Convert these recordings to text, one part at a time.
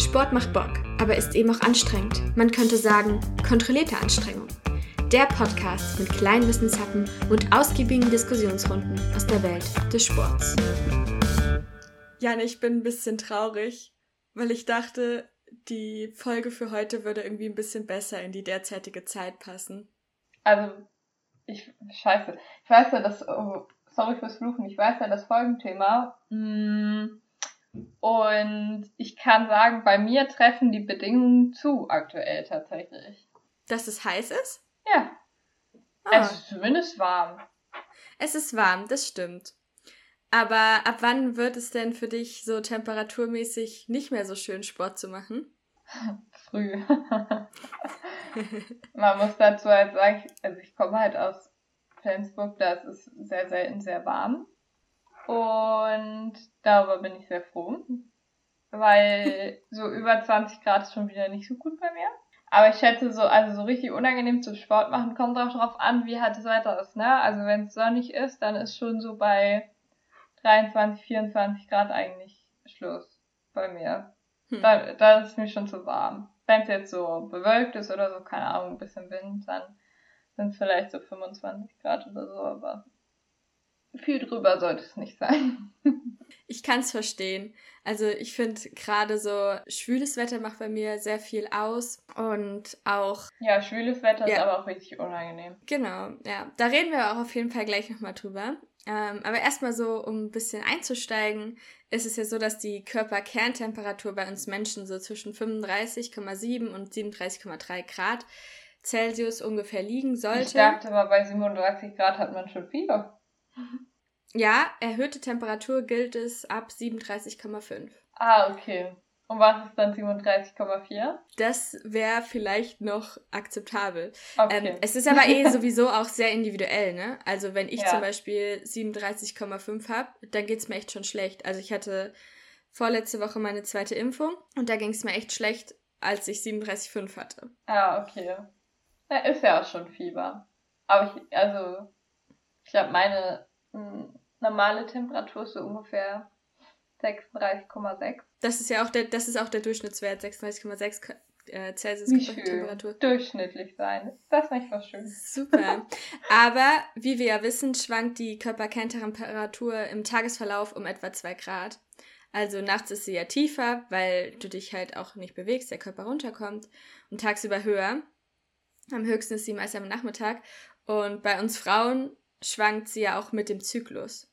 Sport macht Bock, aber ist eben auch anstrengend. Man könnte sagen, kontrollierte Anstrengung. Der Podcast mit kleinen Wissenshappen und ausgiebigen Diskussionsrunden aus der Welt des Sports. Jan, ich bin ein bisschen traurig, weil ich dachte, die Folge für heute würde irgendwie ein bisschen besser in die derzeitige Zeit passen. Also, ich, scheiße. Ich weiß ja, dass, oh, sorry fürs Fluchen, ich weiß ja das Folgenthema. Mm, und ich kann sagen, bei mir treffen die Bedingungen zu aktuell tatsächlich. Dass es heiß ist? Ja. Ah. Es ist zumindest warm. Es ist warm, das stimmt. Aber ab wann wird es denn für dich so temperaturmäßig nicht mehr so schön, Sport zu machen? Früh. Man muss dazu halt sagen, also ich komme halt aus Flensburg, da ist es sehr selten sehr warm. Und darüber bin ich sehr froh, weil so über 20 Grad ist schon wieder nicht so gut bei mir. Aber ich schätze so, also so richtig unangenehm zum Sport machen kommt auch darauf an, wie halt das Wetter ist, ne? Also wenn es sonnig ist, dann ist schon so bei 23, 24 Grad eigentlich Schluss bei mir. Hm. Da, da ist es mir schon zu warm. Wenn es jetzt so bewölkt ist oder so, keine Ahnung, ein bisschen Wind, dann sind es vielleicht so 25 Grad oder so, aber viel drüber sollte es nicht sein. ich kann es verstehen. Also ich finde gerade so schwüles Wetter macht bei mir sehr viel aus und auch. Ja, schwüles Wetter ja. ist aber auch richtig unangenehm. Genau, ja. Da reden wir auch auf jeden Fall gleich nochmal drüber. Ähm, aber erstmal so, um ein bisschen einzusteigen, ist es ja so, dass die Körperkerntemperatur bei uns Menschen so zwischen 35,7 und 37,3 Grad Celsius ungefähr liegen sollte. Ich dachte mal, bei 37 Grad hat man schon Fieber. Ja, erhöhte Temperatur gilt es ab 37,5. Ah, okay. Und was ist dann 37,4? Das wäre vielleicht noch akzeptabel. Okay. Ähm, es ist aber eh sowieso auch sehr individuell, ne? Also wenn ich ja. zum Beispiel 37,5 habe, dann geht es mir echt schon schlecht. Also ich hatte vorletzte Woche meine zweite Impfung und da ging es mir echt schlecht, als ich 37,5 hatte. Ah, okay. Ja, ist ja auch schon Fieber. Aber ich, also ich glaube, meine mh, hm, normale Temperatur ist so ungefähr 36,6. Das ist ja auch der, das ist auch der Durchschnittswert, 36,6 äh, Celsius Wie Temperatur. Durchschnittlich sein. Ist das nicht was Schönes? Super. Aber wie wir ja wissen, schwankt die Körperkerntemperatur im Tagesverlauf um etwa 2 Grad. Also nachts ist sie ja tiefer, weil du dich halt auch nicht bewegst, der Körper runterkommt. Und tagsüber höher. Am höchsten ist sie meist am Nachmittag. Und bei uns Frauen schwankt sie ja auch mit dem Zyklus.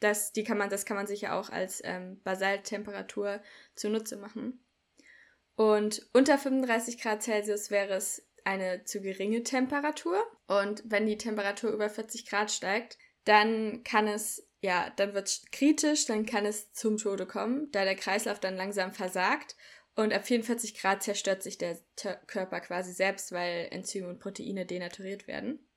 Das, die kann man, das kann man sich ja auch als ähm, Basaltemperatur zunutze machen. Und unter 35 Grad Celsius wäre es eine zu geringe Temperatur. Und wenn die Temperatur über 40 Grad steigt, dann kann es, ja, dann wird es kritisch, dann kann es zum Tode kommen, da der Kreislauf dann langsam versagt. Und ab 44 Grad zerstört sich der Körper quasi selbst, weil Enzyme und Proteine denaturiert werden.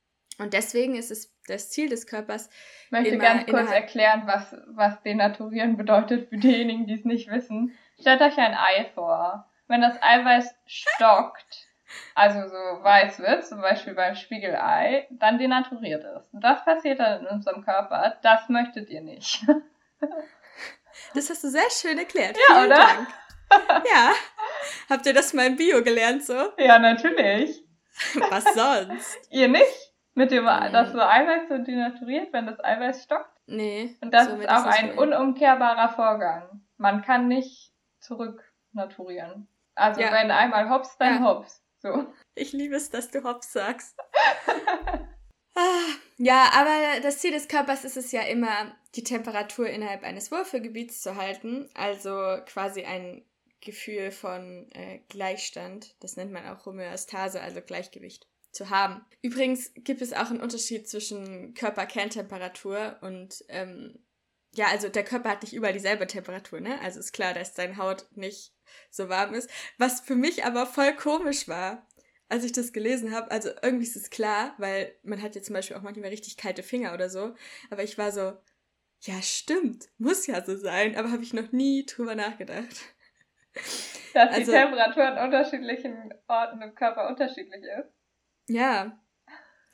Und deswegen ist es das Ziel des Körpers. Ich möchte ganz kurz erklären, was, was Denaturieren bedeutet für diejenigen, die es nicht wissen. Stellt euch ein Ei vor. Wenn das Eiweiß stockt, also so weiß wird, zum Beispiel beim Spiegelei, dann denaturiert es. Und das passiert dann in unserem Körper. Das möchtet ihr nicht. Das hast du sehr schön erklärt. Ja, Vielen oder? Dank. Ja. Habt ihr das mal im Bio gelernt so? Ja, natürlich. Was sonst? ihr nicht? Mit dem, nee. dass so Eiweiß so denaturiert, wenn das Eiweiß stockt? Nee. Und das so ist auch ein unumkehrbarer Vorgang. Man kann nicht zurück naturieren. Also ja. wenn einmal hops, dann ja. hops. So. Ich liebe es, dass du hops sagst. Ah, ja, aber das Ziel des Körpers ist es ja immer, die Temperatur innerhalb eines Wohlfühlgebiets zu halten. Also quasi ein Gefühl von äh, Gleichstand. Das nennt man auch Homöostase, also Gleichgewicht zu haben. Übrigens gibt es auch einen Unterschied zwischen Körperkerntemperatur und ähm, ja, also der Körper hat nicht überall dieselbe Temperatur, ne? Also ist klar, dass deine Haut nicht so warm ist. Was für mich aber voll komisch war, als ich das gelesen habe. Also irgendwie ist es klar, weil man hat ja zum Beispiel auch manchmal richtig kalte Finger oder so. Aber ich war so, ja, stimmt, muss ja so sein, aber habe ich noch nie drüber nachgedacht. Dass also, die Temperatur an unterschiedlichen Orten im Körper unterschiedlich ist. Ja.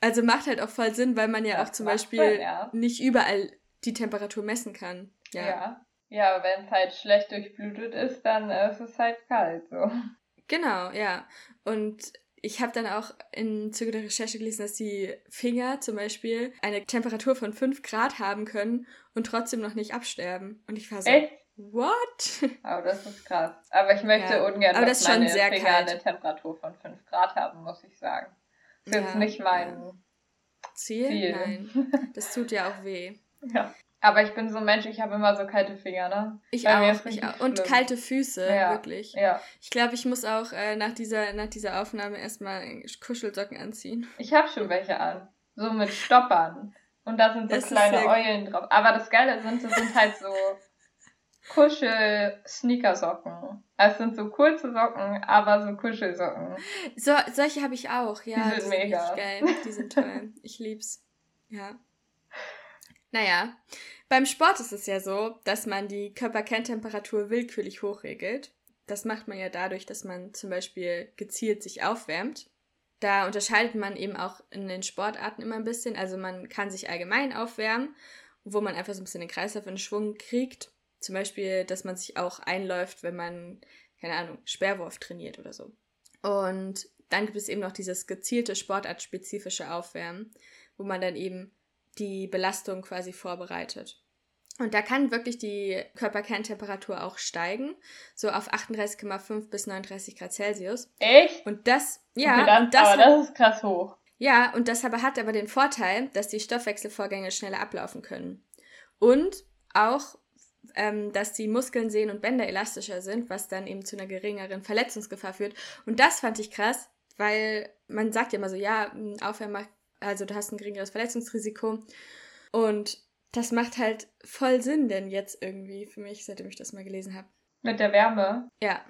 Also macht halt auch voll Sinn, weil man ja das auch zum Beispiel Sinn, ja. nicht überall die Temperatur messen kann. Ja. ja. Ja, wenn es halt schlecht durchblutet ist, dann ist es halt kalt so. Genau, ja. Und ich habe dann auch im Zuge der Recherche gelesen, dass die Finger zum Beispiel eine Temperatur von 5 Grad haben können und trotzdem noch nicht absterben. Und ich war so, Echt? what? Aber das ist krass. Aber ich möchte Ja, ungern, aber dass das meine Finger kalt. eine Temperatur von 5 Grad haben, muss ich sagen. Das ist jetzt Ja, nicht mein Ziel? Ziel. Nein. Das tut ja auch weh. Ja. Aber ich bin so ein Mensch, ich habe immer so kalte Finger, ne? Ich Bei auch, ich auch. Und kalte Füße, Ja. wirklich. Ja. Ich glaube, ich muss auch äh, nach, dieser, nach dieser Aufnahme erstmal Kuschelsocken anziehen. Ich habe schon welche an. So mit Stoppern. Und da sind so Das kleine Eulen drauf. Aber das Geile sind, das sind halt so Kuschel-Sneakersocken. Also es sind so kurze Socken, aber so Kuschelsocken. So, solche habe ich auch, ja. Die sind mega. richtig geil. Die sind toll. Ich lieb's. Ja. Naja, beim Sport ist es ja so, dass man die Körperkerntemperatur willkürlich hochregelt. Das macht man ja dadurch, dass man zum Beispiel gezielt sich aufwärmt. Da unterscheidet man eben auch in den Sportarten immer ein bisschen. Also man kann sich allgemein aufwärmen, wo man einfach so ein bisschen den Kreislauf in Schwung kriegt. Zum Beispiel, dass man sich auch einläuft, wenn man, keine Ahnung, Sperrwurf trainiert oder so. Und dann gibt es eben noch dieses gezielte sportartspezifische Aufwärmen, wo man dann eben die Belastung quasi vorbereitet. Und da kann wirklich die Körperkerntemperatur auch steigen, so auf 38,5 bis 39 Grad Celsius. Echt? Und das, ja, und das, aber das ist krass hoch. ja, und das aber hat aber den Vorteil, dass die Stoffwechselvorgänge schneller ablaufen können. Und auch, ähm, dass die Muskeln, Sehnen und Bänder elastischer sind, was dann eben zu einer geringeren Verletzungsgefahr führt. Und das fand ich krass, weil man sagt ja immer so, ja, ein Aufwärmen macht, also du hast ein geringeres Verletzungsrisiko. Und das macht halt voll Sinn, denn jetzt irgendwie für mich, seitdem ich das mal gelesen habe. Mit der Wärme. Ja,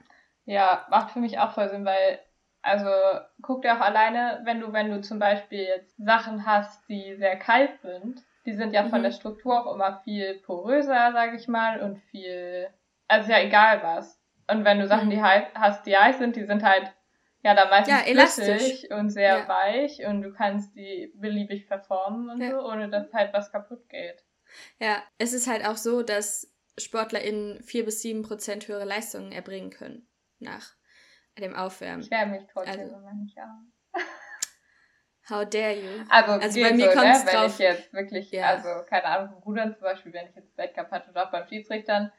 Ja, macht für mich auch voll Sinn, weil, also, guck dir auch alleine, wenn du, wenn du zum Beispiel jetzt Sachen hast, die sehr kalt sind, die sind ja von Mhm. der Struktur auch immer viel poröser, sage ich mal, und viel, also ja egal was. Und wenn du Sachen, Mhm. die heiß, hast, die heiß sind, die sind halt, ja, dann meistens Ja, elastisch. flüssig und sehr Ja. weich und du kannst die beliebig verformen und Ja. so, ohne dass halt was kaputt geht. Ja, es ist halt auch so, dass SportlerInnen 4 bis 7 Prozent höhere Leistungen erbringen können nach dem Aufwärmen. Ich wärme mich trotzdem Also- immer nicht an. How dare you? Also, Also bei mir so, kommt's ne? wenn drauf- ich jetzt wirklich, Ja. also keine Ahnung, beim Rudern zum Beispiel, wenn ich jetzt Wettkampf hatte oder auch beim Schiedsrichtern,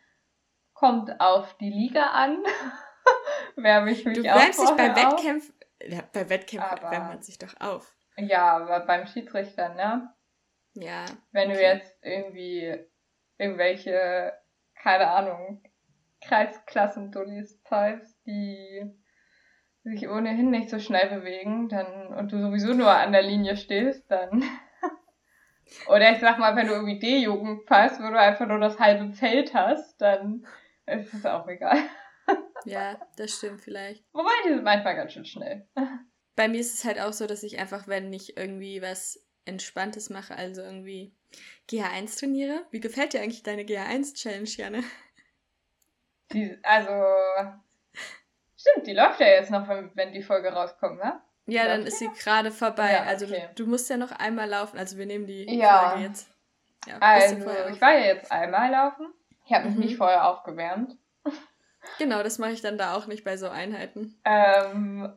kommt auf die Liga an. Wärme ich mich Du wärmst dich bei. Wettkämpfen. Ja, bei Wettkämpfen wärmt man sich doch auf. Ja, aber beim Schiedsrichter, ne? Ja. Wenn du Okay. jetzt irgendwie irgendwelche, keine Ahnung, Kreisklassen-Dullis zeigst, die sich ohnehin nicht so schnell bewegen, dann und du sowieso nur an der Linie stehst, dann. Oder ich sag mal, wenn du irgendwie D-Jugend passt, wo du einfach nur das halbe Feld hast, dann ist es auch egal. Ja, das stimmt vielleicht. Wobei, die sind manchmal ganz schön schnell. Bei mir ist es halt auch so, dass ich einfach, wenn ich irgendwie was Entspanntes mache, also irgendwie GH1 trainiere. Wie gefällt dir eigentlich deine GH1-Challenge, Janne? Die, also. Stimmt, die läuft ja jetzt noch, wenn, die Folge rauskommt, ne? Ja, dann ist sie gerade vorbei. Ja, Also okay. du musst ja noch einmal laufen. Also wir nehmen die Ja. Folge jetzt. Ja, Also, ich war ja jetzt einmal laufen. Ich habe mich Mhm. nicht vorher aufgewärmt. Genau, das mache ich dann da auch nicht bei so Einheiten. Ähm,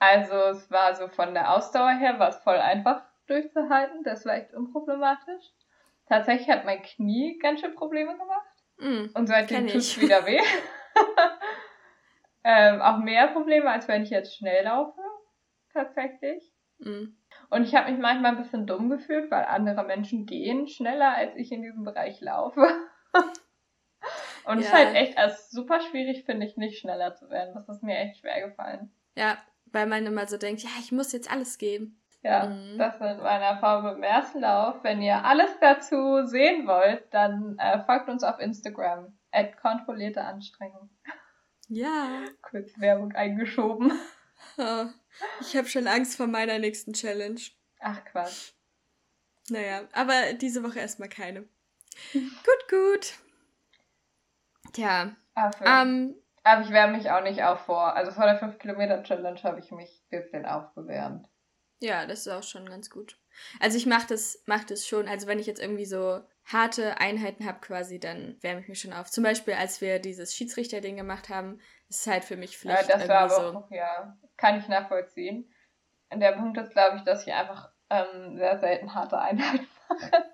also es war so von der Ausdauer her, war es voll einfach durchzuhalten. Das war echt unproblematisch. Tatsächlich hat mein Knie ganz schön Probleme gemacht. Mm. Und seitdem tut es ich. wieder weh. Ähm, auch mehr Probleme, als wenn ich jetzt schnell laufe. Tatsächlich. Mm. Und ich habe mich manchmal ein bisschen dumm gefühlt, weil andere Menschen gehen schneller, als ich in diesem Bereich laufe. Und es ist Ja. halt echt als super schwierig, finde ich, nicht schneller zu werden. Das ist mir echt schwer gefallen. Ja, weil man immer so denkt, ja, ich muss jetzt alles geben. Ja, Mhm. das sind meine Erfahrungen im ersten Lauf. Wenn ihr alles dazu sehen wollt, dann äh, folgt uns auf Instagram. At kontrollierte Anstrengung. Ja. Kurz Werbung eingeschoben. Oh, ich habe schon Angst vor meiner nächsten Challenge. Ach Quatsch. Naja, aber diese Woche erstmal keine. gut, gut. Tja, Aber, für, ähm, aber ich wärme mich auch nicht auf vor. Also vor der 5-Kilometer-Challenge habe ich mich ein bisschen aufgewärmt. ja, das ist auch schon ganz gut. Also ich mache das, mach das schon, also wenn ich jetzt irgendwie so harte Einheiten habe quasi, dann wärme ich mich schon auf. Zum Beispiel, als wir dieses Schiedsrichter-Ding gemacht haben, ist es halt für mich Pflicht. Ja, das war aber so. auch, ja, kann ich nachvollziehen. Und der Punkt ist, glaube ich, dass ich einfach ähm, sehr selten harte Einheiten mache.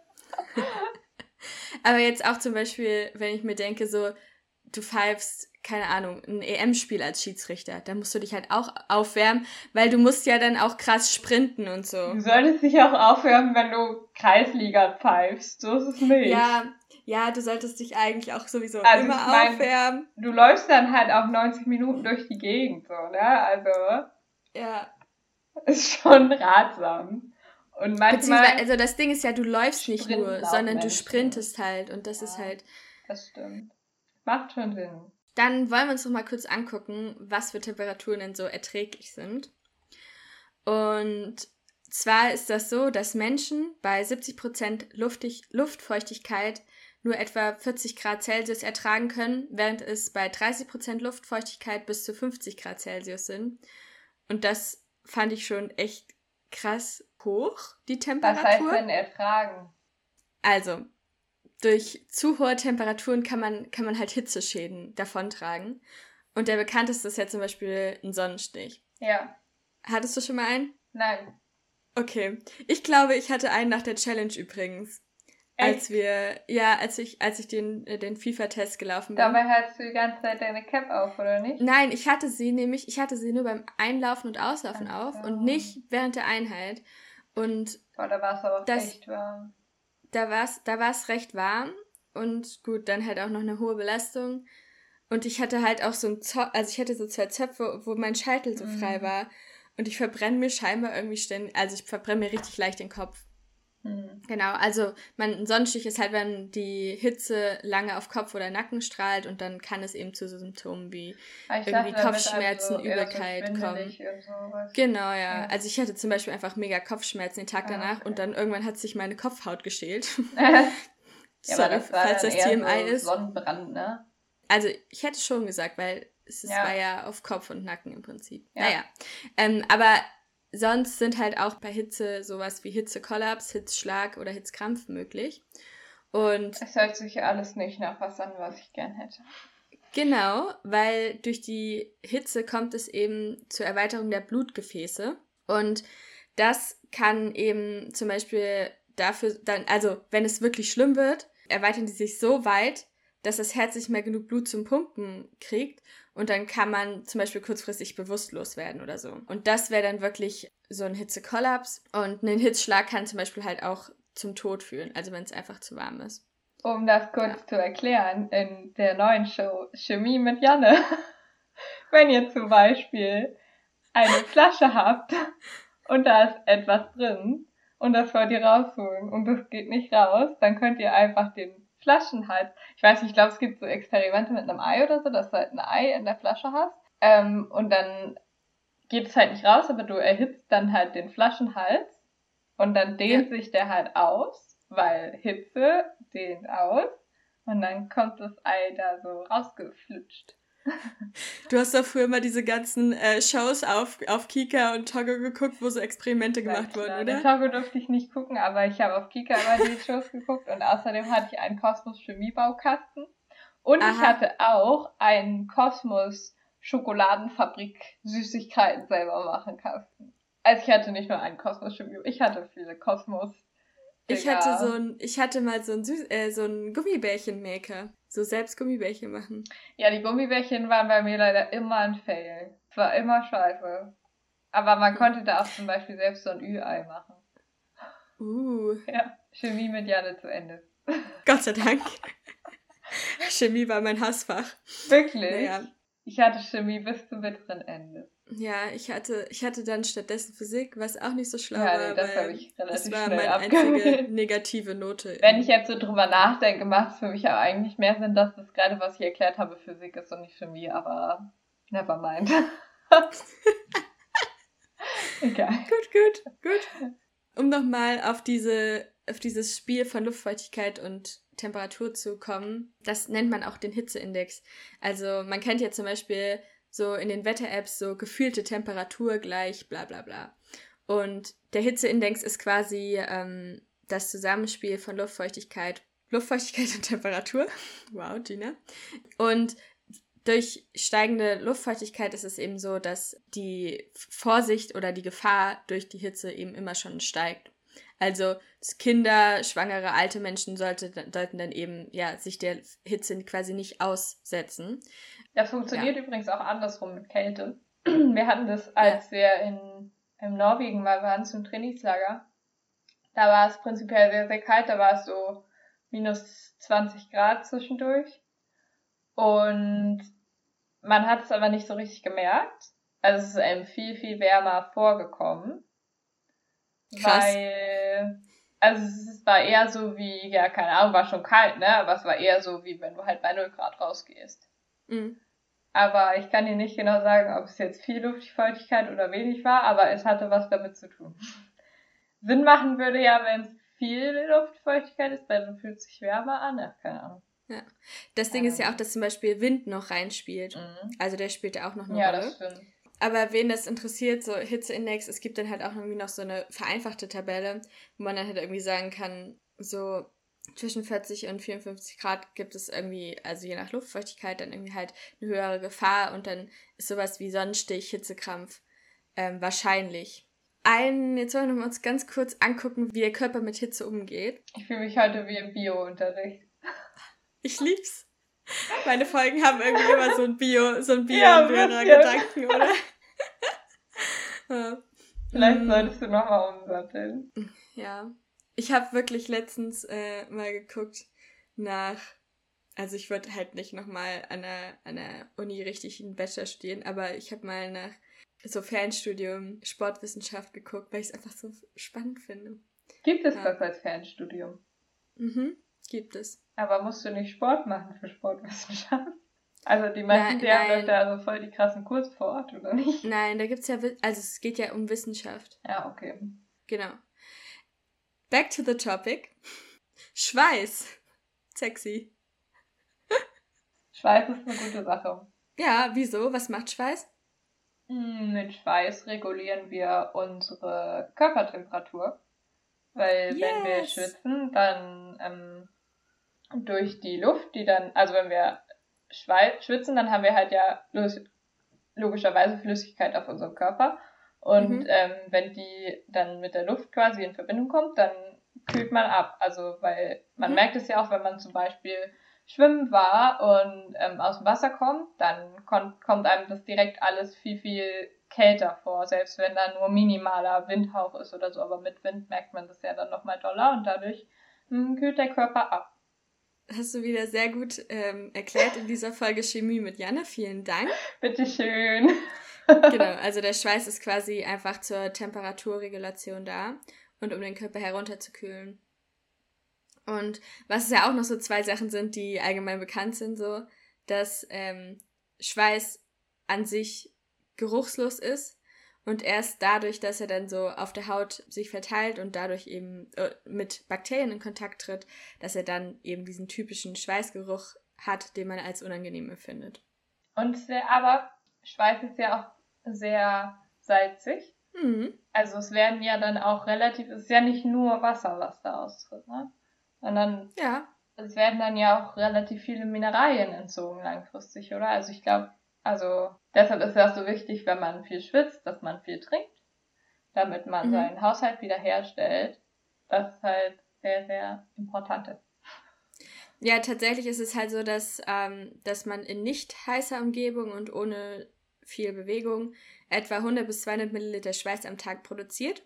aber jetzt auch zum Beispiel, wenn ich mir denke, so, du pfeifst, keine Ahnung, ein EM-Spiel als Schiedsrichter, da musst du dich halt auch aufwärmen, weil du musst ja dann auch krass sprinten und so. Du solltest dich auch aufwärmen, wenn du Kreisliga pfeifst, so ist es nicht. Ja, ja, du solltest dich eigentlich auch sowieso also immer mein, aufwärmen. Du läufst dann halt auch 90 Minuten durch die Gegend, so, ne? Also. Ja. Ist schon ratsam. Und manchmal. Also das Ding ist ja, du läufst nicht nur, sondern du sprintest halt und das ja, ist halt. Das stimmt. Macht schon Sinn. Dann wollen wir uns noch mal kurz angucken, was für Temperaturen denn so erträglich sind. Und zwar ist das so, dass Menschen bei 70% Luftig Luftfeuchtigkeit nur etwa 40 Grad Celsius ertragen können, während es bei 30% Luftfeuchtigkeit bis zu 50 Grad Celsius sind. Und das fand ich schon echt krass hoch, die Temperatur. Was heißt denn ertragen? Also, durch zu hohe Temperaturen kann man, kann man halt Hitzeschäden davontragen. Und der bekannteste ist ja zum Beispiel ein Sonnenstich. Ja. Hattest du schon mal einen? Nein. Okay. Ich glaube, ich hatte einen nach der Challenge übrigens. Echt? Als wir, ja, als ich, als ich den, äh, den FIFA-Test gelaufen bin. Dabei hattest du die ganze Zeit deine Cap auf, oder nicht? Nein, ich hatte sie nämlich, ich hatte sie nur beim Einlaufen und Auslaufen Ach, auf und nicht während der Einheit. Und. Boah, da war es aber auch das, echt warm da war es da war's recht warm und gut, dann halt auch noch eine hohe Belastung. Und ich hatte halt auch so ein Zopf, also ich hatte so zwei Zöpfe, wo mein Scheitel so mhm. frei war. Und ich verbrenne mir scheinbar irgendwie ständig, also ich verbrenne mir richtig leicht den Kopf. Mhm. Genau, also man, ein Sonnenstich ist halt, wenn die Hitze lange auf Kopf oder Nacken strahlt und dann kann es eben zu so Symptomen wie ah, irgendwie dachte, Kopfschmerzen, also Übelkeit so kommen. Genau, ja. ja. Also ich hatte zum Beispiel einfach mega Kopfschmerzen den Tag ah, danach okay. und dann irgendwann hat sich meine Kopfhaut geschält. ja, Sorry, das falls das TMI so ist. Sonnenbrand, ne? Also ich hätte schon gesagt, weil es ja. war ja auf Kopf und Nacken im Prinzip. Ja. Naja. Ähm, aber Sonst sind halt auch bei Hitze sowas wie Hitzekollaps, Hitzschlag oder Hitzkrampf möglich. Und es hört sich alles nicht nach was an, was ich gern hätte. Genau, weil durch die Hitze kommt es eben zur Erweiterung der Blutgefäße. Und das kann eben zum Beispiel dafür dann, also wenn es wirklich schlimm wird, erweitern die sich so weit, dass das Herz nicht mehr genug Blut zum Pumpen kriegt und dann kann man zum Beispiel kurzfristig bewusstlos werden oder so. Und das wäre dann wirklich so ein Hitzekollaps. Und ein Hitzschlag kann zum Beispiel halt auch zum Tod führen, also wenn es einfach zu warm ist. Um das kurz ja. zu erklären, in der neuen Show Chemie mit Janne, wenn ihr zum Beispiel eine Flasche habt und da ist etwas drin und das wollt ihr rausholen und das geht nicht raus, dann könnt ihr einfach den Flaschenhals. Ich weiß nicht, ich glaube, es gibt so Experimente mit einem Ei oder so, dass du halt ein Ei in der Flasche hast. Ähm, und dann geht es halt nicht raus, aber du erhitzt dann halt den Flaschenhals und dann dehnt ja. sich der halt aus, weil Hitze dehnt aus und dann kommt das Ei da so rausgeflutscht. Du hast doch früher immer diese ganzen äh, Shows auf, auf Kika und Togo geguckt, wo so Experimente gemacht wurden, oder? Den Togo durfte ich nicht gucken, aber ich habe auf Kika immer die Shows geguckt und außerdem hatte ich einen Kosmos Chemiebaukasten und Aha. ich hatte auch einen Kosmos Schokoladenfabrik Süßigkeiten selber machen Kasten. Also ich hatte nicht nur einen Kosmos Chemie, ich hatte viele Kosmos ich hatte so ein, ich hatte mal so ein, Süß äh, so ein Gummibärchen-Maker. So selbst Gummibärchen machen. Ja, die Gummibärchen waren bei mir leider immer ein Fail. Es war immer scheiße. Aber man konnte da auch zum Beispiel selbst so ein Ü-Ei machen. Uh. Ja, Chemie mit Janne zu Ende. Gott sei Dank. Chemie war mein Hassfach. Wirklich? Ja. Ich hatte Chemie bis zum bitteren Ende. Ja, ich hatte, ich hatte dann stattdessen Physik, was auch nicht so schlau ja, nee, war. Das habe ich relativ Das war meine einzige negative Note. Wenn ich jetzt so drüber nachdenke, macht es für mich aber eigentlich mehr Sinn, dass das gerade, was ich erklärt habe, Physik ist und nicht Chemie, aber never mind. Egal. Gut, gut, gut. Um nochmal auf diese, auf dieses Spiel von Luftfeuchtigkeit und Temperatur zu kommen, das nennt man auch den Hitzeindex. Also man kennt ja zum Beispiel so in den Wetter-Apps so gefühlte Temperatur gleich bla bla bla. Und der Hitzeindex ist quasi ähm, das Zusammenspiel von Luftfeuchtigkeit Luftfeuchtigkeit und Temperatur. Wow, Gina. Und durch steigende Luftfeuchtigkeit ist es eben so, dass die Vorsicht oder die Gefahr durch die Hitze eben immer schon steigt. Also Kinder, schwangere, alte Menschen sollte, sollten dann eben ja, sich der Hitze quasi nicht aussetzen. Das funktioniert ja. übrigens auch andersrum mit Kälte. Wir hatten das, als ja. wir in, in Norwegen mal waren zum Trainingslager. Da war es prinzipiell sehr, sehr kalt. Da war es so minus 20 Grad zwischendurch. Und man hat es aber nicht so richtig gemerkt. Also es ist einem viel, viel wärmer vorgekommen. Krass. Weil, also es war eher so wie, ja, keine Ahnung, war schon kalt, ne? Aber es war eher so wie wenn du halt bei 0 Grad rausgehst. Mhm. Aber ich kann dir nicht genau sagen, ob es jetzt viel Luftfeuchtigkeit oder wenig war, aber es hatte was damit zu tun. Sinn machen würde ja, wenn es viel Luftfeuchtigkeit ist, weil dann fühlt es sich wärmer an. Ja, keine Ahnung. Ja. Das Ding ähm. ist ja auch, dass zum Beispiel Wind noch reinspielt. Mhm. Also der spielt ja auch noch eine ja, Rolle. Ja, das stimmt. Aber wen das interessiert, so Hitzeindex, es gibt dann halt auch irgendwie noch so eine vereinfachte Tabelle, wo man dann halt irgendwie sagen kann, so zwischen 40 und 54 Grad gibt es irgendwie, also je nach Luftfeuchtigkeit, dann irgendwie halt eine höhere Gefahr und dann ist sowas wie Sonnenstich, Hitzekrampf ähm, wahrscheinlich. Ein, jetzt wollen wir uns ganz kurz angucken, wie der Körper mit Hitze umgeht. Ich fühle mich heute wie im Bio-Unterricht. Ich lieb's. Meine Folgen haben irgendwie immer so ein Bio, so ein Bio-Lehrer-Gedanken, ja, oder? ja. Vielleicht solltest du nochmal umsatteln. Ja. Ich habe wirklich letztens äh, mal geguckt nach, also ich würde halt nicht nochmal an der, an der Uni richtig einen Bachelor studieren, aber ich habe mal nach so Fernstudium Sportwissenschaft geguckt, weil ich es einfach so spannend finde. Gibt es ja. das als Fernstudium? Mhm, gibt es. Aber musst du nicht Sport machen für Sportwissenschaft? Also die meisten, die haben da also voll die krassen Kurse vor Ort, oder nicht? Nein, da gibt es ja, also es geht ja um Wissenschaft. Ja, okay. Genau. Back to the topic. Schweiß. Sexy. Schweiß ist eine gute Sache. Ja, wieso? Was macht Schweiß? Hm, mit Schweiß regulieren wir unsere Körpertemperatur. Weil yes. wenn wir schwitzen, dann ähm, durch die Luft, die dann, also wenn wir schwitzen, dann haben wir halt ja logischerweise Flüssigkeit auf unserem Körper. Und mhm. ähm, wenn die dann mit der Luft quasi in Verbindung kommt, dann kühlt man ab. Also, weil man mhm. merkt es ja auch, wenn man zum Beispiel schwimmen war und ähm, aus dem Wasser kommt, dann kommt, kommt einem das direkt alles viel, viel kälter vor, selbst wenn da nur minimaler Windhauch ist oder so. Aber mit Wind merkt man das ja dann nochmal doller und dadurch mh, hm, kühlt der Körper ab. Hast du wieder sehr gut ähm, erklärt in dieser Folge Chemie mit Jana. Vielen Dank. Bitteschön. Genau, also der Schweiß ist quasi einfach zur Temperaturregulation da und um den Körper herunterzukühlen. Und was ja auch noch so zwei Sachen sind, die allgemein bekannt sind, so, dass ähm, Schweiß an sich geruchslos ist und erst dadurch, dass er dann so auf der Haut sich verteilt und dadurch eben äh, mit Bakterien in Kontakt tritt, dass er dann eben diesen typischen Schweißgeruch hat, den man als unangenehm empfindet. Und sehr, aber Schweiß ist ja auch sehr salzig. Mhm. Also es werden ja dann auch relativ, es ist ja nicht nur Wasser, was da austritt, ne? Sondern ja. es werden dann ja auch relativ viele Mineralien entzogen langfristig, oder? Also ich glaube, also deshalb ist es auch so wichtig, wenn man viel schwitzt, dass man viel trinkt, damit man mhm. seinen Haushalt wiederherstellt. Das ist halt sehr, sehr important ist. Ja, tatsächlich ist es halt so, dass, ähm, dass man in nicht heißer Umgebung und ohne viel Bewegung etwa 100 bis 200 Milliliter Schweiß am Tag produziert.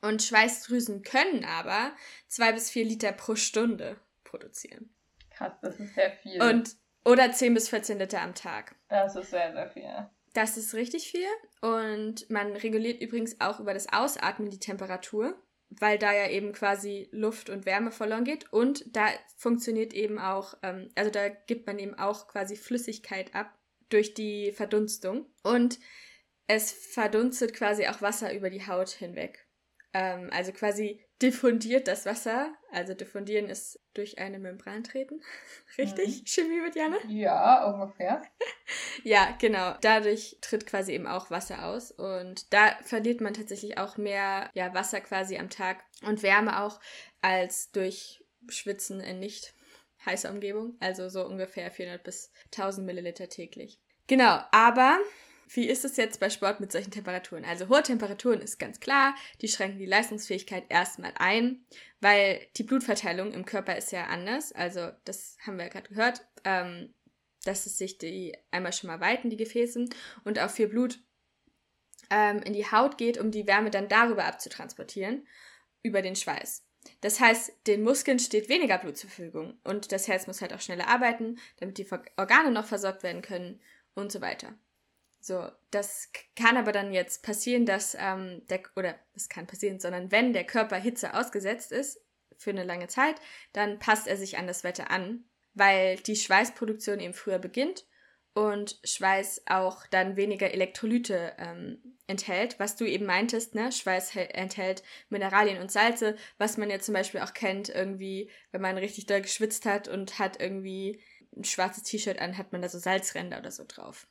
Und Schweißdrüsen können aber zwei bis vier Liter pro Stunde produzieren. Krass, das ist sehr viel. Und, oder 10 bis 14 Liter am Tag. Das ist sehr, sehr viel. Das ist richtig viel. Und man reguliert übrigens auch über das Ausatmen die Temperatur, weil da ja eben quasi Luft und Wärme verloren geht. Und da funktioniert eben auch, ähm, also da gibt man eben auch quasi Flüssigkeit ab durch die Verdunstung. Und es verdunstet quasi auch Wasser über die Haut hinweg. Ähm, also quasi diffundiert das Wasser. Also diffundieren ist durch eine Membran treten. Richtig? Mhm. Chemie mit Janne? Ja, ungefähr. ja, genau. Dadurch tritt quasi eben auch Wasser aus. Und da verliert man tatsächlich auch mehr ja, Wasser quasi am Tag und Wärme auch als durch Schwitzen in nicht heißer Umgebung, also so ungefähr 400 bis 1000 Milliliter täglich. Genau, aber wie ist es jetzt bei Sport mit solchen Temperaturen? Also hohe Temperaturen ist ganz klar, die schränken die Leistungsfähigkeit erstmal ein, weil die Blutverteilung im Körper ist ja anders. Also das haben wir ja gerade gehört, ähm, dass es sich die einmal schon mal weiten, die Gefäße, und auch viel Blut ähm, in die Haut geht, um die Wärme dann darüber abzutransportieren, über den Schweiß. Das heißt, den Muskeln steht weniger Blut zur Verfügung und das Herz muss halt auch schneller arbeiten, damit die Organe noch versorgt werden können und so weiter. So, das kann aber dann jetzt passieren, dass ähm, der, oder das kann passieren, sondern wenn der Körper Hitze ausgesetzt ist für eine lange Zeit, dann passt er sich an das Wetter an, weil die Schweißproduktion eben früher beginnt und Schweiß auch dann weniger Elektrolyte ähm, enthält, was du eben meintest, ne? Schweiß enthält Mineralien und Salze, was man ja zum Beispiel auch kennt, irgendwie, wenn man richtig doll geschwitzt hat und hat irgendwie ein schwarzes T-Shirt an, hat man da so Salzränder oder so drauf.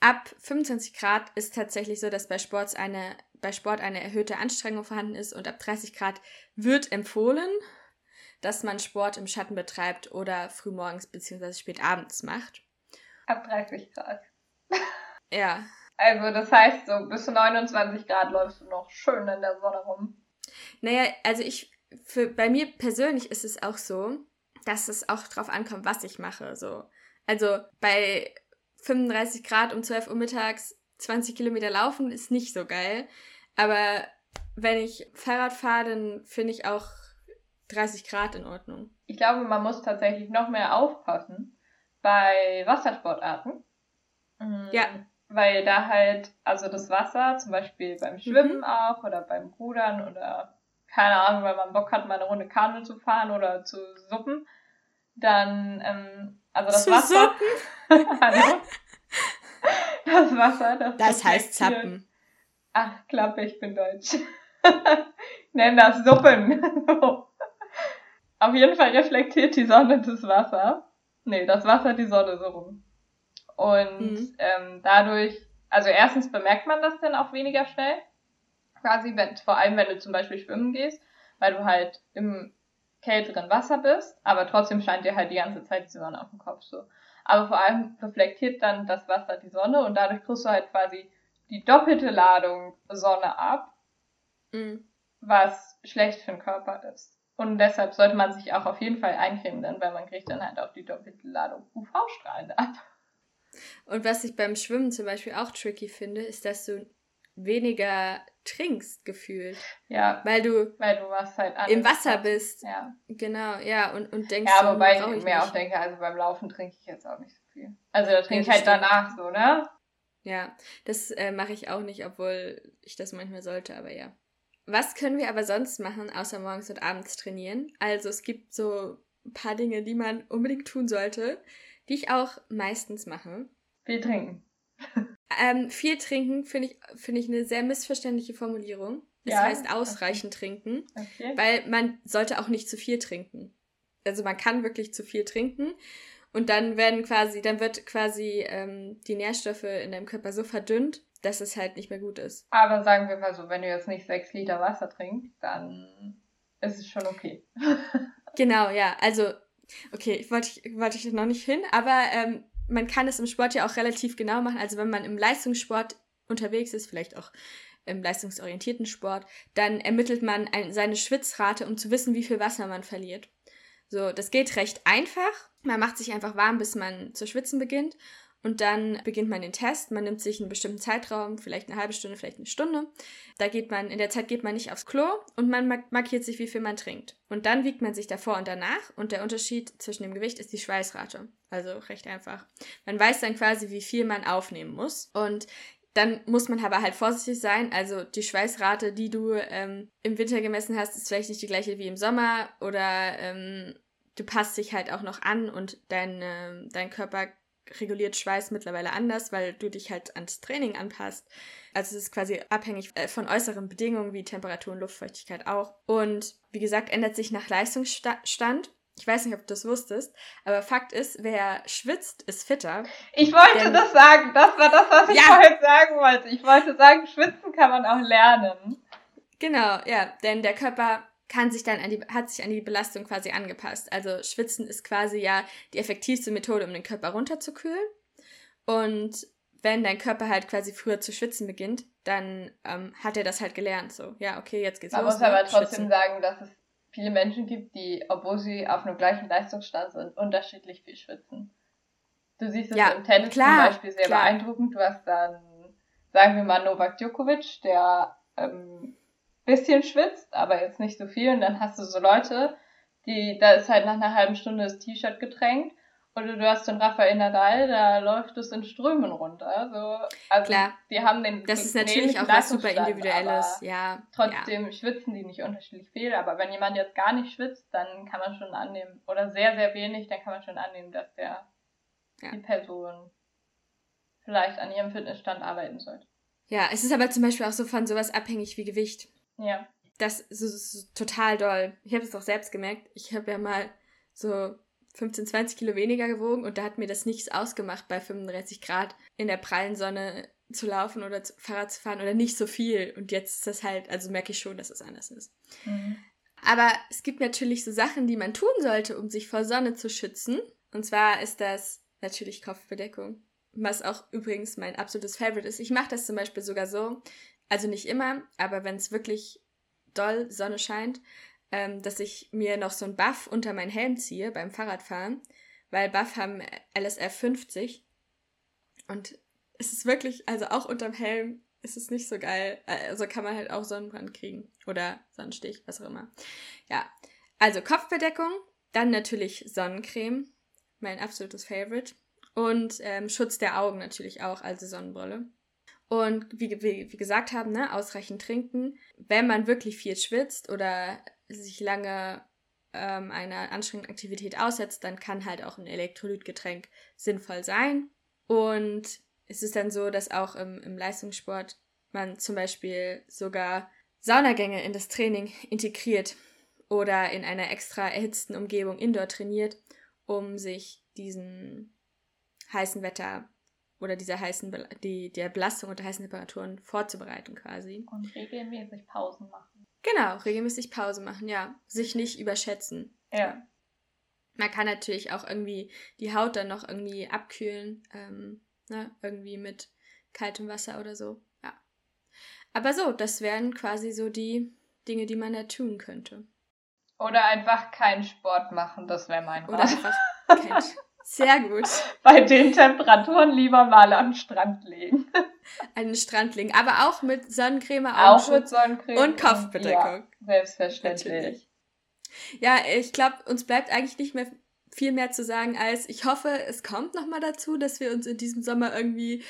Ab 25 Grad ist tatsächlich so, dass bei, Sports eine, bei Sport eine erhöhte Anstrengung vorhanden ist und ab 30 Grad wird empfohlen, dass man Sport im Schatten betreibt oder frühmorgens bzw. spät abends macht. Ab 30 Grad. Ja. Also das heißt, so bis zu 29 Grad läufst du noch schön in der Sonne rum. Naja, also ich, für, bei mir persönlich ist es auch so, dass es auch drauf ankommt, was ich mache. So. Also bei 35 Grad um 12 Uhr mittags 20 Kilometer laufen ist nicht so geil. Aber wenn ich Fahrrad fahre, dann finde ich auch 30 Grad in Ordnung. Ich glaube, man muss tatsächlich noch mehr aufpassen, bei Wassersportarten. Mhm. Ja. Weil da halt, also das Wasser, zum Beispiel beim Schwimmen mhm. auch oder beim Rudern oder keine Ahnung, weil man Bock hat, mal eine Runde Kanu zu fahren oder zu suppen, dann, ähm, also das zu Wasser. Hallo? das Wasser, das. Das heißt Zappen. Ach, Klappe, ich bin deutsch. Nenn das Suppen. Auf jeden Fall reflektiert die Sonne das Wasser. Nee, das Wasser die Sonne so rum. Und mhm. ähm, dadurch, also erstens bemerkt man das dann auch weniger schnell. Quasi, wenn, vor allem wenn du zum Beispiel schwimmen gehst, weil du halt im kälteren Wasser bist, aber trotzdem scheint dir halt die ganze Zeit die Sonne auf dem Kopf so. Aber vor allem reflektiert dann das Wasser die Sonne und dadurch kriegst du halt quasi die doppelte Ladung Sonne ab, mhm. was schlecht für den Körper ist. Und deshalb sollte man sich auch auf jeden Fall eincremen, denn weil man kriegt dann halt auch die doppelte Ladung UV-Strahlen ab. Und was ich beim Schwimmen zum Beispiel auch tricky finde, ist, dass du weniger trinkst gefühlt. Ja. Weil du, weil du was halt im Wasser bist. Ja. Genau, ja, und, und denkst Ja, so, wobei ich, ich mir auch denke, also beim Laufen trinke ich jetzt auch nicht so viel. Also da trinke ja, ich halt stimmt. danach so, ne? Ja, das äh, mache ich auch nicht, obwohl ich das manchmal sollte, aber ja. Was können wir aber sonst machen, außer morgens und abends trainieren? Also es gibt so ein paar Dinge, die man unbedingt tun sollte, die ich auch meistens mache. Viel trinken. Ähm, viel trinken finde ich, find ich eine sehr missverständliche Formulierung. Das ja, heißt ausreichend okay. trinken, okay. weil man sollte auch nicht zu viel trinken. Also man kann wirklich zu viel trinken und dann werden quasi, dann wird quasi ähm, die Nährstoffe in deinem Körper so verdünnt, dass es halt nicht mehr gut ist. Aber sagen wir mal so, wenn du jetzt nicht sechs Liter Wasser trinkst, dann ist es schon okay. genau, ja. Also, okay, ich wollte wollte ich noch nicht hin, aber ähm, man kann es im Sport ja auch relativ genau machen. Also wenn man im Leistungssport unterwegs ist, vielleicht auch im leistungsorientierten Sport, dann ermittelt man ein, seine Schwitzrate, um zu wissen, wie viel Wasser man verliert. So, das geht recht einfach. Man macht sich einfach warm, bis man zu schwitzen beginnt. Und dann beginnt man den Test. Man nimmt sich einen bestimmten Zeitraum, vielleicht eine halbe Stunde, vielleicht eine Stunde. Da geht man, in der Zeit geht man nicht aufs Klo und man markiert sich, wie viel man trinkt. Und dann wiegt man sich davor und danach. Und der Unterschied zwischen dem Gewicht ist die Schweißrate. Also recht einfach. Man weiß dann quasi, wie viel man aufnehmen muss. Und dann muss man aber halt vorsichtig sein. Also die Schweißrate, die du ähm, im Winter gemessen hast, ist vielleicht nicht die gleiche wie im Sommer. Oder ähm, du passt dich halt auch noch an und dein, äh, dein Körper reguliert Schweiß mittlerweile anders, weil du dich halt ans Training anpasst. Also es ist quasi abhängig äh, von äußeren Bedingungen wie Temperatur und Luftfeuchtigkeit auch. Und wie gesagt, ändert sich nach Leistungsstand. Ich weiß nicht, ob du das wusstest, aber Fakt ist, wer schwitzt, ist fitter. Ich wollte das sagen. Das war das, was ich ja. vorhin sagen wollte. Ich wollte sagen, schwitzen kann man auch lernen. Genau, ja, denn der Körper kann sich dann an die, hat sich an die Belastung quasi angepasst. Also Schwitzen ist quasi ja die effektivste Methode, um den Körper runterzukühlen. Und wenn dein Körper halt quasi früher zu schwitzen beginnt, dann ähm, hat er das halt gelernt. So, ja, okay, jetzt geht's Man los. Man muss ne? aber trotzdem schwitzen. sagen, dass es viele Menschen gibt, die, obwohl sie auf einem gleichen Leistungsstand sind, unterschiedlich viel schwitzen. Du siehst es ja, im Tennis klar, zum Beispiel sehr klar. beeindruckend. Du hast dann, sagen wir mal, Novak Djokovic, der ähm, bisschen schwitzt, aber jetzt nicht so viel. Und dann hast du so Leute, die, da ist halt nach einer halben Stunde das T-Shirt getränkt. Oder du hast den Raphael Nadal, da läuft es in Strömen runter. So, also Klar. die haben den Das ist natürlich auch was super Individuelles, ja. Trotzdem ja. schwitzen die nicht unterschiedlich viel, aber wenn jemand jetzt gar nicht schwitzt, dann kann man schon annehmen, oder sehr, sehr wenig, dann kann man schon annehmen, dass der ja. die Person vielleicht an ihrem Fitnessstand arbeiten sollte. Ja, es ist aber zum Beispiel auch so von sowas abhängig wie Gewicht. Ja. Das ist, ist total doll. Ich habe es auch selbst gemerkt. Ich habe ja mal so 15, 20 Kilo weniger gewogen und da hat mir das nichts ausgemacht, bei 35 Grad in der prallen Sonne zu laufen oder zu, Fahrrad zu fahren oder nicht so viel. Und jetzt ist das halt, also merke ich schon, dass es anders ist. Mhm. Aber es gibt natürlich so Sachen, die man tun sollte, um sich vor Sonne zu schützen. Und zwar ist das natürlich Kopfbedeckung. Was auch übrigens mein absolutes Favorite ist. Ich mache das zum Beispiel sogar so, also nicht immer, aber wenn es wirklich doll Sonne scheint, ähm, dass ich mir noch so ein Buff unter meinen Helm ziehe beim Fahrradfahren, weil Buff haben LSF 50 und es ist wirklich, also auch unterm Helm ist es nicht so geil. Also kann man halt auch Sonnenbrand kriegen oder Sonnenstich, was auch immer. Ja, also Kopfbedeckung, dann natürlich Sonnencreme, mein absolutes Favorite. Und ähm, Schutz der Augen natürlich auch, also Sonnenbrille. Und wie, wie, gesagt haben, ne, ausreichend trinken. Wenn man wirklich viel schwitzt oder sich lange ähm, einer anstrengenden Aktivität aussetzt, dann kann halt auch ein Elektrolytgetränk sinnvoll sein. Und es ist dann so, dass auch im, im Leistungssport man zum Beispiel sogar Saunagänge in das Training integriert oder in einer extra erhitzten Umgebung indoor trainiert, um sich diesen heißen Wetter oder dieser heißen, Be die, der Belastung unter heißen Temperaturen vorzubereiten quasi. Und regelmäßig Pausen machen. Genau, regelmäßig Pause machen, ja. Sich nicht überschätzen. Ja. Man kann natürlich auch irgendwie die Haut dann noch irgendwie abkühlen, ähm, ne, irgendwie mit kaltem Wasser oder so, ja. Aber so, das wären quasi so die Dinge, die man da tun könnte. Oder einfach keinen Sport machen, das wäre mein Oder einfach kein, Sehr gut. Bei den Temperaturen lieber mal am Strand legen. An den Strand legen, aber auch mit Sonnencreme, auch mit Sonnencreme und Kopfbedeckung. Ja, selbstverständlich. Natürlich. Ja, ich glaube, uns bleibt eigentlich nicht mehr viel mehr zu sagen als ich hoffe, es kommt noch mal dazu, dass wir uns in diesem Sommer irgendwie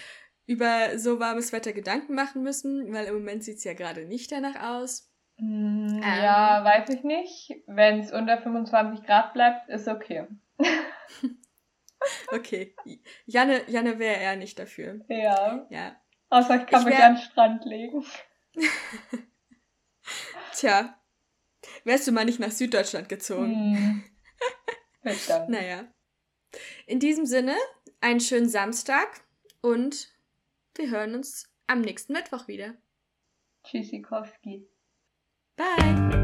über so warmes Wetter Gedanken machen müssen, weil im Moment sieht es ja gerade nicht danach aus. Mm, ähm, ja, weiß ich nicht. Wenn es unter 25 Grad bleibt, ist okay. Okay. Janne, Janne wäre eher nicht dafür. Ja. Ja. Außer ich kann ich mich wär... an den Strand legen. Tja. Wärst du mal nicht nach Süddeutschland gezogen. Hm. naja. In diesem Sinne, einen schönen Samstag und wir hören uns am nächsten Mittwoch wieder. Tschüssikowski. Bye.